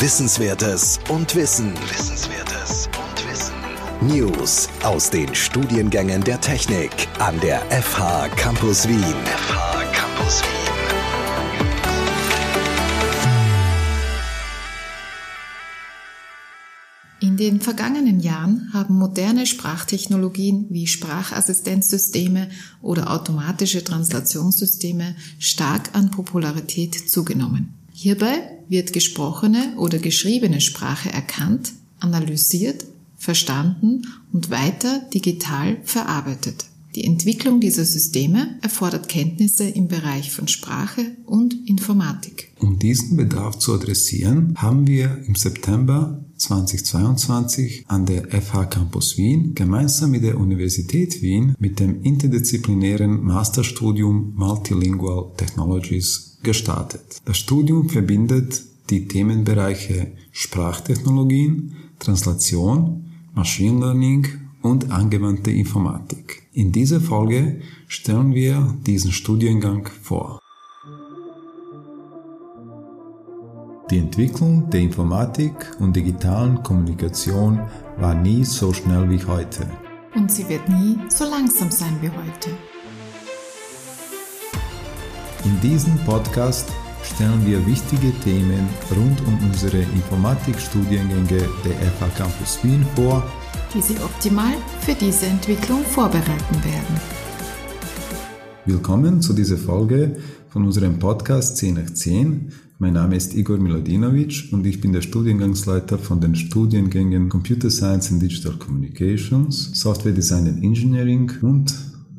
Wissenswertes und Wissen. Wissenswertes und Wissen. News aus den Studiengängen der Technik an der FH Campus Wien. FH Campus Wien. In den vergangenen Jahren haben moderne Sprachtechnologien wie Sprachassistenzsysteme oder automatische Translationssysteme stark an Popularität zugenommen. Hierbei wird gesprochene oder geschriebene Sprache erkannt, analysiert, verstanden und weiter digital verarbeitet. Die Entwicklung dieser Systeme erfordert Kenntnisse im Bereich von Sprache und Informatik. Um diesen Bedarf zu adressieren, haben wir im September 2022 an der FH Campus Wien gemeinsam mit der Universität Wien mit dem interdisziplinären Masterstudium Multilingual Technologies gestartet. Das Studium verbindet die Themenbereiche Sprachtechnologien, Translation, Machine Learning und angewandte Informatik. In dieser Folge stellen wir diesen Studiengang vor. Die Entwicklung der Informatik und digitalen Kommunikation war nie so schnell wie heute. Und sie wird nie so langsam sein wie heute. In diesem Podcast stellen wir wichtige Themen rund um unsere Informatikstudiengänge der FH Campus Wien vor, die Sie optimal für diese Entwicklung vorbereiten werden. Willkommen zu dieser Folge von unserem Podcast 10 nach 10. Mein Name ist Igor Milodinovic und ich bin der Studiengangsleiter von den Studiengängen Computer Science and Digital Communications, Software Design and Engineering und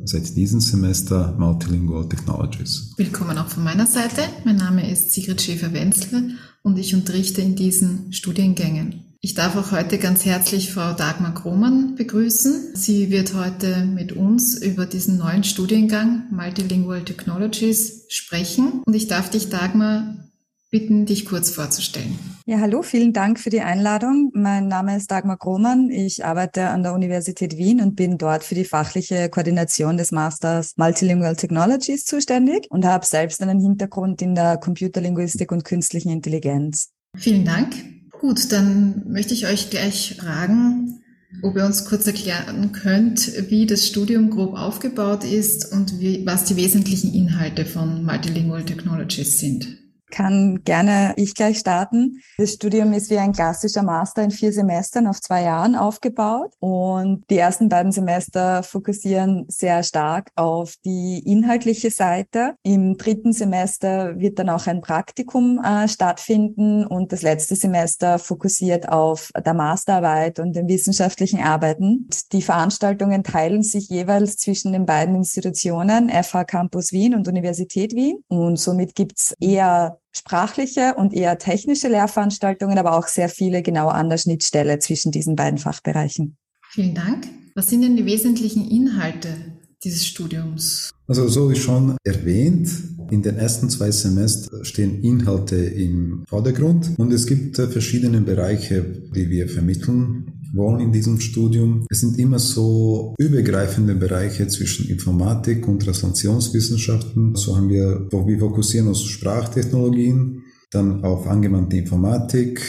seit diesem Semester Multilingual Technologies. Willkommen auch von meiner Seite. Mein Name ist Sigrid Schäfer-Wenzel und ich unterrichte in diesen Studiengängen. Ich darf auch heute ganz herzlich Frau Dagmar Krohmann begrüßen. Sie wird heute mit uns über diesen neuen Studiengang Multilingual Technologies sprechen. Und ich darf dich, Dagmar, bitten, dich kurz vorzustellen. Ja, hallo, vielen Dank für die Einladung. Mein Name ist Dagmar Grohmann. Ich arbeite an der Universität Wien und bin dort für die fachliche Koordination des Masters Multilingual Technologies zuständig und habe selbst einen Hintergrund in der Computerlinguistik und künstlichen Intelligenz. Vielen Dank. Gut, dann möchte ich euch gleich fragen, ob ihr uns kurz erklären könnt, wie das Studium grob aufgebaut ist und wie, was die wesentlichen Inhalte von Multilingual Technologies sind kann gerne ich gleich starten. Das Studium ist wie ein klassischer Master in vier Semestern auf zwei Jahren aufgebaut und die ersten beiden Semester fokussieren sehr stark auf die inhaltliche Seite. Im dritten Semester wird dann auch ein Praktikum äh, stattfinden und das letzte Semester fokussiert auf der Masterarbeit und den wissenschaftlichen Arbeiten. Die Veranstaltungen teilen sich jeweils zwischen den beiden Institutionen, FH Campus Wien und Universität Wien und somit gibt's eher sprachliche und eher technische Lehrveranstaltungen, aber auch sehr viele genau an der Schnittstelle zwischen diesen beiden Fachbereichen. Vielen Dank. Was sind denn die wesentlichen Inhalte dieses Studiums? Also so wie schon erwähnt, in den ersten zwei Semestern stehen Inhalte im Vordergrund und es gibt verschiedene Bereiche, die wir vermitteln wollen in diesem Studium. Es sind immer so übergreifende Bereiche zwischen Informatik und Translationswissenschaften. So haben wir, wo wir fokussieren auf Sprachtechnologien, dann auf angewandte Informatik,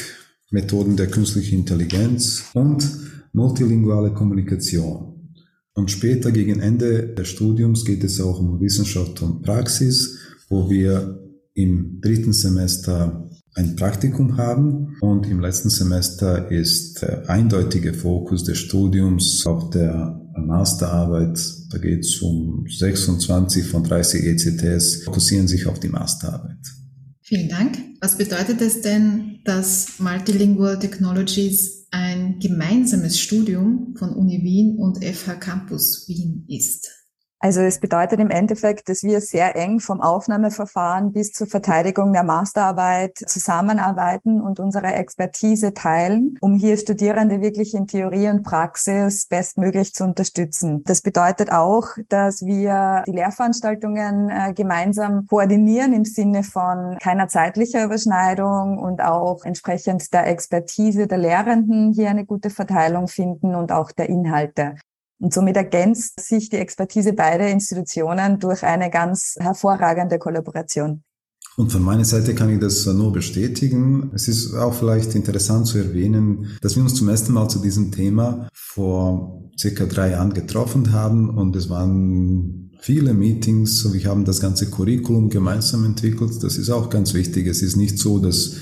Methoden der künstlichen Intelligenz und multilinguale Kommunikation. Und später gegen Ende des Studiums geht es auch um Wissenschaft und Praxis, wo wir im dritten Semester ein Praktikum haben und im letzten Semester ist der eindeutige Fokus des Studiums auf der Masterarbeit. Da geht es um 26 von 30 ECTS, fokussieren sich auf die Masterarbeit. Vielen Dank. Was bedeutet es denn, dass Multilingual Technologies ein gemeinsames Studium von Uni Wien und FH Campus Wien ist? Also es bedeutet im Endeffekt, dass wir sehr eng vom Aufnahmeverfahren bis zur Verteidigung der Masterarbeit zusammenarbeiten und unsere Expertise teilen, um hier Studierende wirklich in Theorie und Praxis bestmöglich zu unterstützen. Das bedeutet auch, dass wir die Lehrveranstaltungen äh, gemeinsam koordinieren im Sinne von keiner zeitlicher Überschneidung und auch entsprechend der Expertise der Lehrenden hier eine gute Verteilung finden und auch der Inhalte. Und somit ergänzt sich die Expertise beider Institutionen durch eine ganz hervorragende Kollaboration. Und von meiner Seite kann ich das nur bestätigen. Es ist auch vielleicht interessant zu erwähnen, dass wir uns zum ersten Mal zu diesem Thema vor circa drei Jahren getroffen haben und es waren viele Meetings. Wir haben das ganze Curriculum gemeinsam entwickelt. Das ist auch ganz wichtig. Es ist nicht so, dass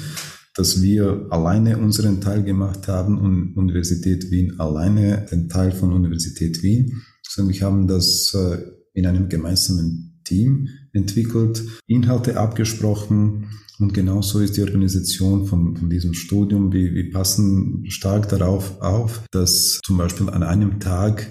dass wir alleine unseren Teil gemacht haben und Universität Wien alleine den Teil von Universität Wien, sondern wir haben das äh, in einem gemeinsamen Team entwickelt, Inhalte abgesprochen und genauso ist die Organisation von, von diesem Studium. Wir, wir passen stark darauf auf, dass zum Beispiel an einem Tag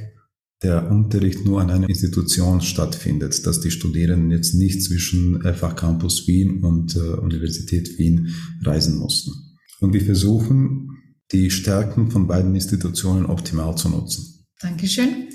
der Unterricht nur an einer Institution stattfindet, dass die Studierenden jetzt nicht zwischen FH Campus Wien und äh, Universität Wien reisen mussten. Und wir versuchen, die Stärken von beiden Institutionen optimal zu nutzen. Dankeschön.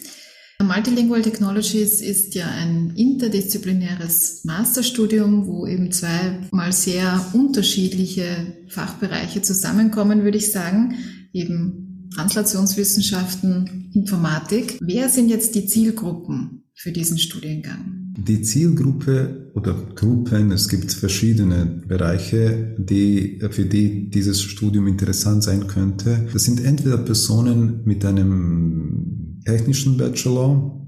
Multilingual Technologies ist ja ein interdisziplinäres Masterstudium, wo eben zweimal sehr unterschiedliche Fachbereiche zusammenkommen, würde ich sagen. Eben Translationswissenschaften, Informatik. Wer sind jetzt die Zielgruppen für diesen Studiengang? Die Zielgruppe oder Gruppen, es gibt verschiedene Bereiche, die, für die dieses Studium interessant sein könnte. Das sind entweder Personen mit einem technischen Bachelor,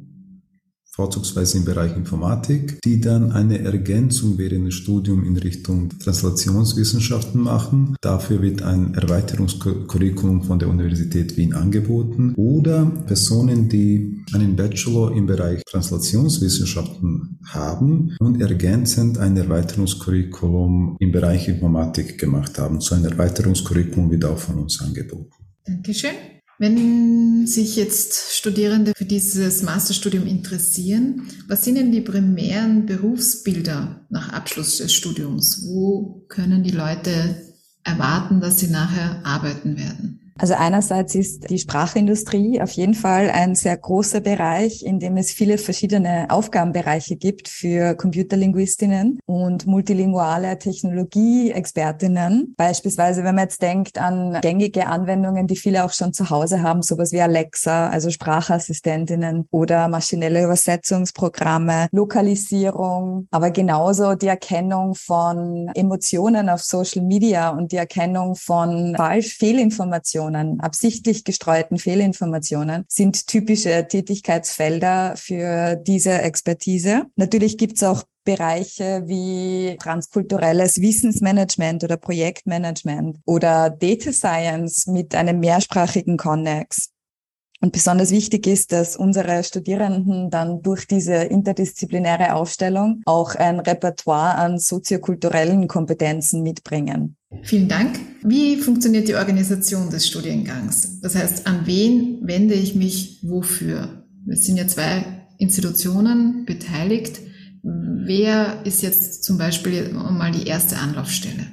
vorzugsweise im Bereich Informatik, die dann eine Ergänzung während des Studiums in Richtung Translationswissenschaften machen. Dafür wird ein Erweiterungskurriculum von der Universität Wien angeboten. Oder Personen, die einen Bachelor im Bereich Translationswissenschaften haben und ergänzend ein Erweiterungskurriculum im Bereich Informatik gemacht haben. So ein Erweiterungskurriculum wird auch von uns angeboten. Dankeschön. Wenn sich jetzt Studierende für dieses Masterstudium interessieren, was sind denn die primären Berufsbilder nach Abschluss des Studiums? Wo können die Leute erwarten, dass sie nachher arbeiten werden? Also einerseits ist die Sprachindustrie auf jeden Fall ein sehr großer Bereich, in dem es viele verschiedene Aufgabenbereiche gibt für Computerlinguistinnen und multilinguale Technologieexpertinnen. Beispielsweise, wenn man jetzt denkt an gängige Anwendungen, die viele auch schon zu Hause haben, sowas wie Alexa, also Sprachassistentinnen oder maschinelle Übersetzungsprogramme, Lokalisierung, aber genauso die Erkennung von Emotionen auf Social Media und die Erkennung von Falschfehlinformationen Fehlinformationen, absichtlich gestreuten Fehlinformationen sind typische Tätigkeitsfelder für diese Expertise. Natürlich gibt es auch Bereiche wie transkulturelles Wissensmanagement oder Projektmanagement oder Data Science mit einem mehrsprachigen Connex. Und besonders wichtig ist, dass unsere Studierenden dann durch diese interdisziplinäre Aufstellung auch ein Repertoire an soziokulturellen Kompetenzen mitbringen. Vielen Dank. Wie funktioniert die Organisation des Studiengangs? Das heißt, an wen wende ich mich wofür? Es sind ja zwei Institutionen beteiligt. Wer ist jetzt zum Beispiel mal die erste Anlaufstelle?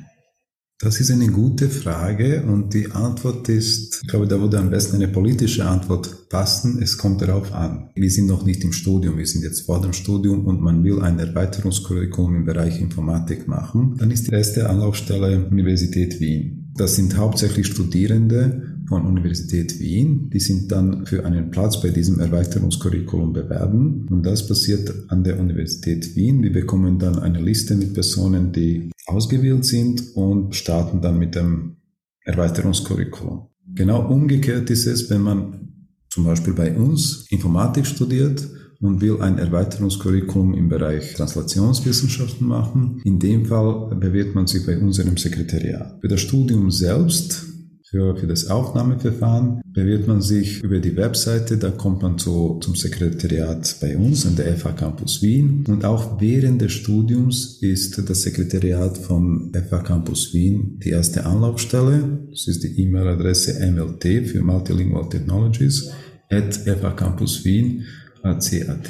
Das ist eine gute Frage und die Antwort ist, ich glaube, da würde am besten eine politische Antwort passen. Es kommt darauf an. Wir sind noch nicht im Studium, wir sind jetzt vor dem Studium und man will ein Erweiterungskurriculum im Bereich Informatik machen. Dann ist die erste Anlaufstelle Universität Wien. Das sind hauptsächlich Studierende, von Universität Wien. Die sind dann für einen Platz bei diesem Erweiterungskurriculum bewerben. Und das passiert an der Universität Wien. Wir bekommen dann eine Liste mit Personen, die ausgewählt sind und starten dann mit dem Erweiterungskurriculum. Genau umgekehrt ist es, wenn man zum Beispiel bei uns Informatik studiert und will ein Erweiterungskurriculum im Bereich Translationswissenschaften machen. In dem Fall bewirbt man sich bei unserem Sekretariat. Für das Studium selbst für, für das Aufnahmeverfahren bewirbt man sich über die Webseite, da kommt man zu, zum Sekretariat bei uns an der FH Campus Wien. Und auch während des Studiums ist das Sekretariat von FH Campus Wien die erste Anlaufstelle. Das ist die E-Mail-Adresse MLT für Multilingual Technologies at FH Campus Wien, CAT,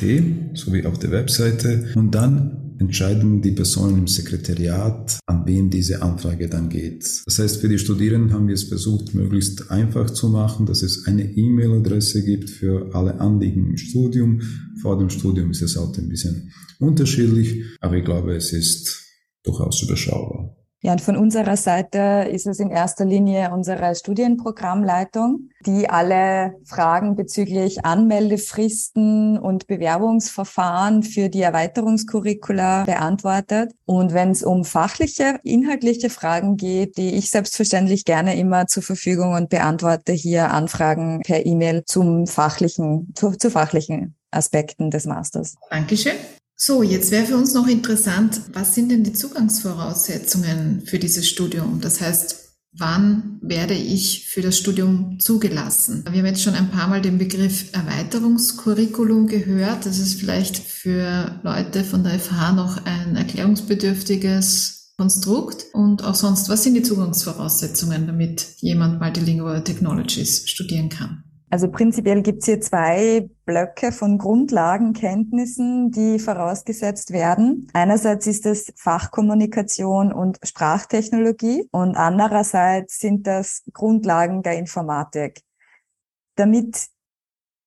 sowie auf der Webseite. Und dann entscheiden die Personen im Sekretariat, an wen diese Anfrage dann geht. Das heißt, für die Studierenden haben wir es versucht, möglichst einfach zu machen, dass es eine E-Mail-Adresse gibt für alle Anliegen im Studium. Vor dem Studium ist es auch ein bisschen unterschiedlich, aber ich glaube, es ist durchaus überschaubar. Ja, und von unserer Seite ist es in erster Linie unsere Studienprogrammleitung, die alle Fragen bezüglich Anmeldefristen und Bewerbungsverfahren für die Erweiterungskurricula beantwortet. Und wenn es um fachliche, inhaltliche Fragen geht, die ich selbstverständlich gerne immer zur Verfügung und beantworte hier Anfragen per E-Mail zum fachlichen, zu, zu fachlichen Aspekten des Masters. Dankeschön. So, jetzt wäre für uns noch interessant, was sind denn die Zugangsvoraussetzungen für dieses Studium? Das heißt, wann werde ich für das Studium zugelassen? Wir haben jetzt schon ein paar Mal den Begriff Erweiterungskurriculum gehört. Das ist vielleicht für Leute von der FH noch ein erklärungsbedürftiges Konstrukt. Und auch sonst, was sind die Zugangsvoraussetzungen, damit jemand Multilingual Technologies studieren kann? Also prinzipiell gibt es hier zwei Blöcke von Grundlagenkenntnissen, die vorausgesetzt werden. Einerseits ist es Fachkommunikation und Sprachtechnologie und andererseits sind das Grundlagen der Informatik. Damit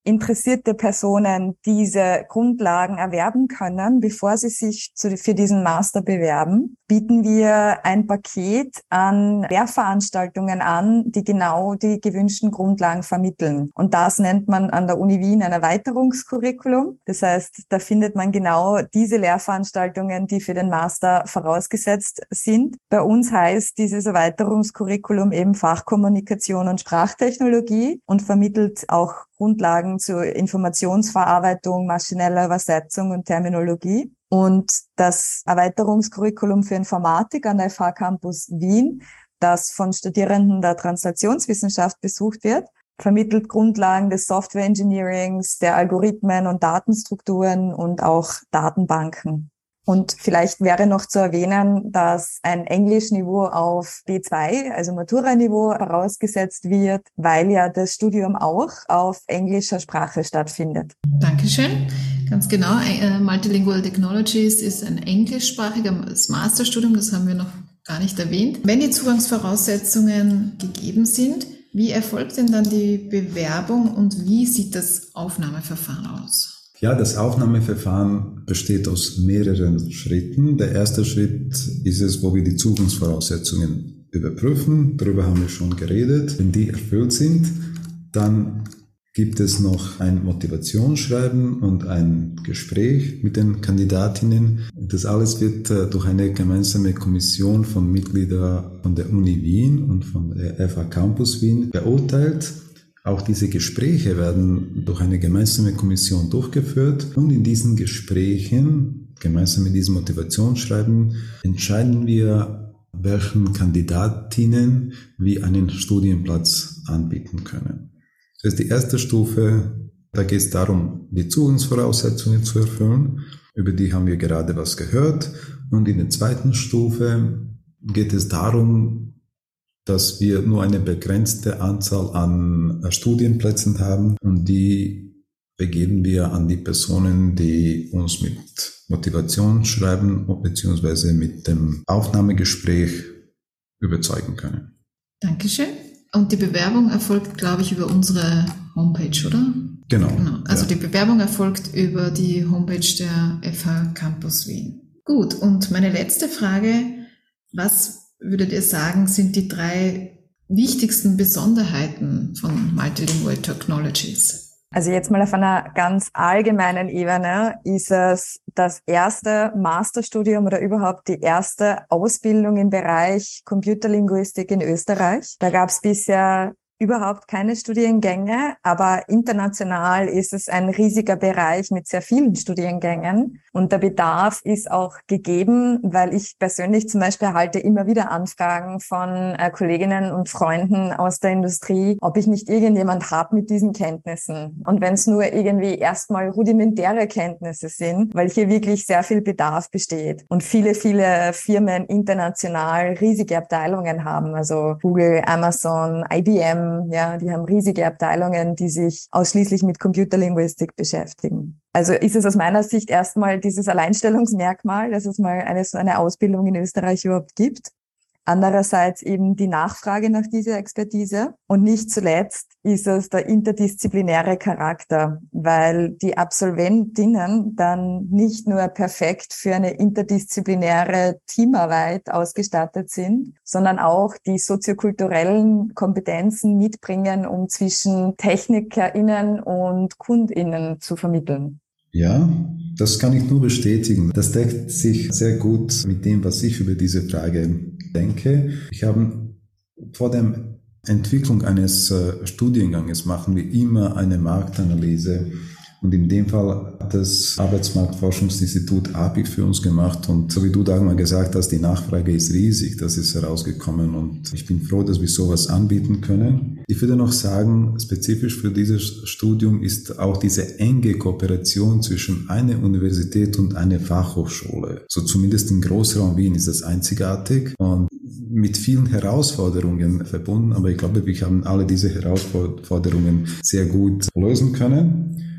interessierte Personen diese Grundlagen erwerben können, bevor sie sich zu, für diesen Master bewerben, bieten wir ein Paket an Lehrveranstaltungen an, die genau die gewünschten Grundlagen vermitteln. Und das nennt man an der Uni Wien ein Erweiterungskurriculum. Das heißt, da findet man genau diese Lehrveranstaltungen, die für den Master vorausgesetzt sind. Bei uns heißt dieses Erweiterungskurriculum eben Fachkommunikation und Sprachtechnologie und vermittelt auch Grundlagen zur Informationsverarbeitung, maschineller Übersetzung und Terminologie. Und das Erweiterungskurriculum für Informatik an der FH Campus Wien, das von Studierenden der Translationswissenschaft besucht wird, vermittelt Grundlagen des Software Engineerings, der Algorithmen und Datenstrukturen und auch Datenbanken. Und vielleicht wäre noch zu erwähnen, dass ein Englischniveau auf B2, also Matura-Niveau, vorausgesetzt wird, weil ja das Studium auch auf englischer Sprache stattfindet. Dankeschön. Ganz genau. Äh, Multilingual Technologies ist ein englischsprachiges Masterstudium, das haben wir noch gar nicht erwähnt. Wenn die Zugangsvoraussetzungen gegeben sind, wie erfolgt denn dann die Bewerbung und wie sieht das Aufnahmeverfahren aus? Ja, das Aufnahmeverfahren besteht aus mehreren Schritten. Der erste Schritt ist es, wo wir die Zugangsvoraussetzungen überprüfen. Darüber haben wir schon geredet. Wenn die erfüllt sind, dann gibt es noch ein Motivationsschreiben und ein Gespräch mit den Kandidatinnen. Das alles wird äh, durch eine gemeinsame Kommission von Mitgliedern von der Uni Wien und von der FH Campus Wien beurteilt. Auch diese Gespräche werden durch eine gemeinsame Kommission durchgeführt und in diesen Gesprächen, gemeinsam mit diesem Motivationsschreiben, entscheiden wir, welchen Kandidatinnen wir einen Studienplatz anbieten können. Das ist die erste Stufe, da geht es darum, die Zugangsvoraussetzungen zu erfüllen. Über die haben wir gerade was gehört. Und in der zweiten Stufe geht es darum, dass wir nur eine begrenzte Anzahl an äh, Studienplätzen haben und die begeben wir an die Personen, die uns mit Motivation schreiben bzw. mit dem Aufnahmegespräch überzeugen können. Dankeschön. Und die Bewerbung erfolgt, glaube ich, über unsere Homepage, oder? Genau. genau. Also ja. die Bewerbung erfolgt über die Homepage der FH Campus Wien. Gut, und meine letzte Frage, was würdet ihr sagen, sind die drei wichtigsten Besonderheiten von Multilingual Technologies? Also jetzt mal auf einer ganz allgemeinen Ebene ist es das erste Masterstudium oder überhaupt die erste Ausbildung im Bereich Computerlinguistik in Österreich. Da gab es bisher überhaupt keine Studiengänge, aber international ist es ein riesiger Bereich mit sehr vielen Studiengängen und der Bedarf ist auch gegeben, weil ich persönlich zum Beispiel erhalte immer wieder Anfragen von äh, Kolleginnen und Freunden aus der Industrie, ob ich nicht irgendjemand habe mit diesen Kenntnissen. Und wenn es nur irgendwie erstmal rudimentäre Kenntnisse sind, weil hier wirklich sehr viel Bedarf besteht und viele, viele Firmen international riesige Abteilungen haben, also Google, Amazon, IBM, ja, die haben riesige Abteilungen, die sich ausschließlich mit Computerlinguistik beschäftigen. Also ist es aus meiner Sicht erstmal dieses Alleinstellungsmerkmal, dass es mal eine so eine Ausbildung in Österreich überhaupt gibt. Andererseits eben die Nachfrage nach dieser Expertise. Und nicht zuletzt ist es der interdisziplinäre Charakter, weil die Absolventinnen dann nicht nur perfekt für eine interdisziplinäre Teamarbeit ausgestattet sind, sondern auch die soziokulturellen Kompetenzen mitbringen, um zwischen TechnikerInnen und KundInnen zu vermitteln. Ja, das kann ich nur bestätigen. Das deckt sich sehr gut mit dem, was ich über diese Frage denke. Ich habe vor der Entwicklung eines äh, Studienganges machen wir immer eine Marktanalyse und in dem Fall hat das Arbeitsmarktforschungsinstitut API für uns gemacht. Und so wie du Dagmar gesagt hast, die Nachfrage ist riesig. Das ist herausgekommen. Und ich bin froh, dass wir sowas anbieten können. Ich würde noch sagen, spezifisch für dieses Studium ist auch diese enge Kooperation zwischen einer Universität und einer Fachhochschule. So zumindest im Großraum Wien ist das einzigartig. Und mit vielen Herausforderungen verbunden, aber ich glaube, wir haben alle diese Herausforderungen sehr gut lösen können.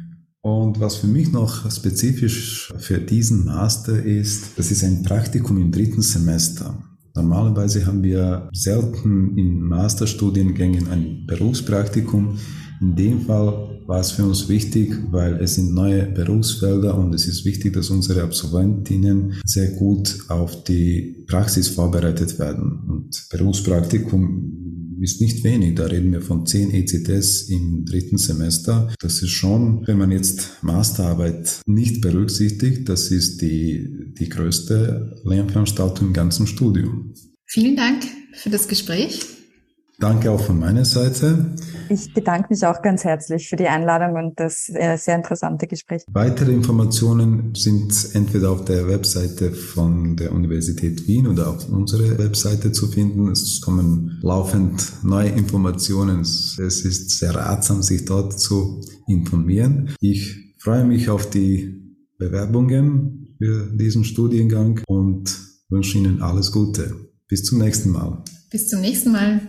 Und was für mich noch spezifisch für diesen Master ist, das ist ein Praktikum im dritten Semester. Normalerweise haben wir selten in Masterstudiengängen ein Berufspraktikum. In dem Fall war es für uns wichtig, weil es sind neue Berufsfelder und es ist wichtig, dass unsere Absolventinnen sehr gut auf die Praxis vorbereitet werden. Und Berufspraktikum ist nicht wenig. Da reden wir von 10 ECTS im dritten Semester. Das ist schon, wenn man jetzt Masterarbeit nicht berücksichtigt, das ist die, die größte Lernveranstaltung im ganzen Studium. Vielen Dank für das Gespräch. Danke auch von meiner Seite. Ich bedanke mich auch ganz herzlich für die Einladung und das äh, sehr interessante Gespräch. Weitere Informationen sind entweder auf der Webseite von der Universität Wien oder auf unserer Webseite zu finden. Es kommen laufend neue Informationen. Es ist sehr ratsam, sich dort zu informieren. Ich freue mich auf die Bewerbungen für diesen Studiengang und wünsche Ihnen alles Gute. Bis zum nächsten Mal. Bis zum nächsten Mal.